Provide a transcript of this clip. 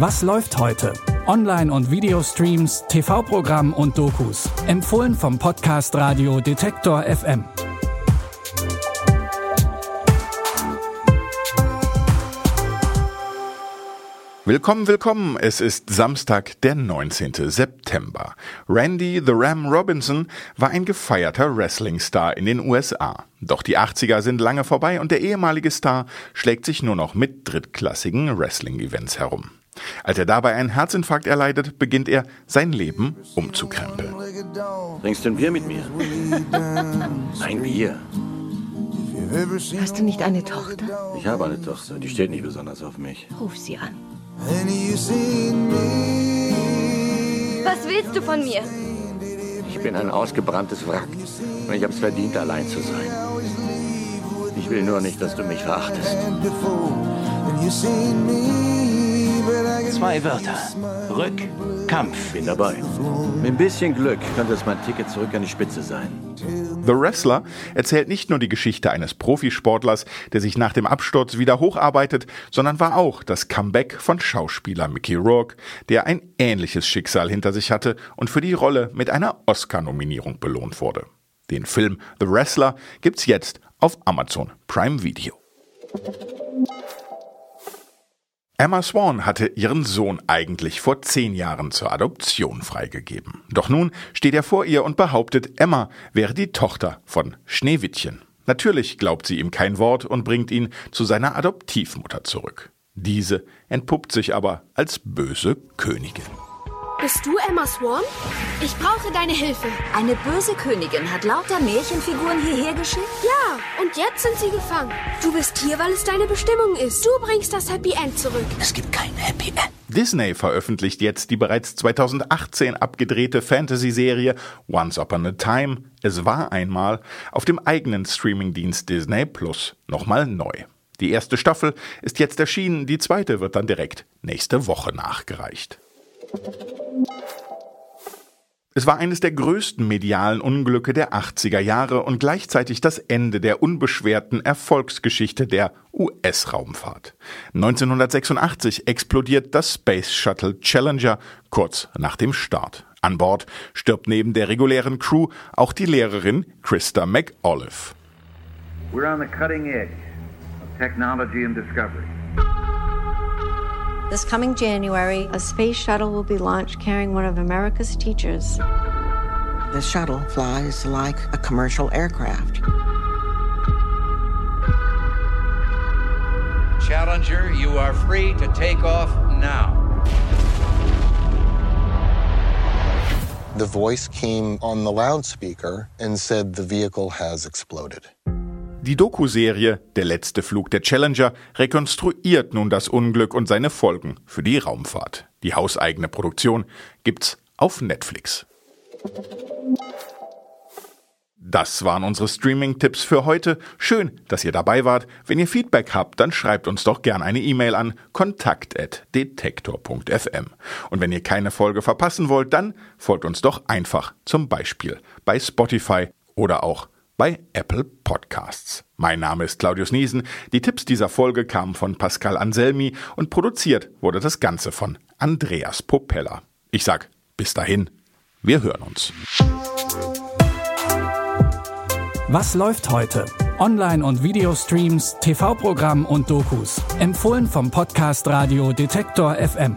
Was läuft heute? Online- und Videostreams, TV-Programm und Dokus. Empfohlen vom Podcast Radio Detektor FM. Willkommen, willkommen. Es ist Samstag, der 19. September. Randy the Ram Robinson war ein gefeierter Wrestling-Star in den USA. Doch die 80er sind lange vorbei und der ehemalige Star schlägt sich nur noch mit drittklassigen Wrestling-Events herum. Als er dabei einen Herzinfarkt erleidet, beginnt er, sein Leben umzukrempeln. Trinkst du ein Bier mit mir? Ein Bier. Hast du nicht eine Tochter? Ich habe eine Tochter, die steht nicht besonders auf mich. Ruf sie an. Was willst du von mir? Ich bin ein ausgebranntes Wrack und ich habe es verdient, allein zu sein. Ich will nur nicht, dass du mich verachtest. Zwei Wörter. Rückkampf. Bin dabei. Mit ein bisschen Glück könnte es mein Ticket zurück an die Spitze sein. The Wrestler erzählt nicht nur die Geschichte eines Profisportlers, der sich nach dem Absturz wieder hocharbeitet, sondern war auch das Comeback von Schauspieler Mickey Rourke, der ein ähnliches Schicksal hinter sich hatte und für die Rolle mit einer Oscar-Nominierung belohnt wurde. Den Film The Wrestler gibt's jetzt auf Amazon Prime Video. Emma Swan hatte ihren Sohn eigentlich vor zehn Jahren zur Adoption freigegeben. Doch nun steht er vor ihr und behauptet, Emma wäre die Tochter von Schneewittchen. Natürlich glaubt sie ihm kein Wort und bringt ihn zu seiner Adoptivmutter zurück. Diese entpuppt sich aber als böse Königin. Bist du Emma Swan? Ich brauche deine Hilfe. Eine böse Königin hat lauter Märchenfiguren hierher geschickt? Ja, und jetzt sind sie gefangen. Du bist hier, weil es deine Bestimmung ist. Du bringst das Happy End zurück. Es gibt kein Happy End. Disney veröffentlicht jetzt die bereits 2018 abgedrehte Fantasy-Serie Once Upon a Time, es war einmal, auf dem eigenen Streamingdienst Disney Plus nochmal neu. Die erste Staffel ist jetzt erschienen, die zweite wird dann direkt nächste Woche nachgereicht. Es war eines der größten medialen Unglücke der 80er Jahre und gleichzeitig das Ende der unbeschwerten Erfolgsgeschichte der US-Raumfahrt. 1986 explodiert das Space Shuttle Challenger kurz nach dem Start. An Bord stirbt neben der regulären Crew auch die Lehrerin Krista McAuliffe. We're on the cutting edge of technology and discovery. This coming January, a space shuttle will be launched carrying one of America's teachers. The shuttle flies like a commercial aircraft. Challenger, you are free to take off now. The voice came on the loudspeaker and said the vehicle has exploded. Die Doku-Serie Der letzte Flug der Challenger rekonstruiert nun das Unglück und seine Folgen für die Raumfahrt. Die hauseigene Produktion gibt's auf Netflix. Das waren unsere Streaming-Tipps für heute. Schön, dass ihr dabei wart. Wenn ihr Feedback habt, dann schreibt uns doch gerne eine E-Mail an kontakt.detektor.fm. Und wenn ihr keine Folge verpassen wollt, dann folgt uns doch einfach zum Beispiel bei Spotify oder auch bei Apple Podcasts. Mein Name ist Claudius Niesen. Die Tipps dieser Folge kamen von Pascal Anselmi und produziert wurde das Ganze von Andreas Popella. Ich sag bis dahin, wir hören uns. Was läuft heute? Online- und Videostreams, TV-Programm und Dokus. Empfohlen vom Podcast Radio Detektor FM.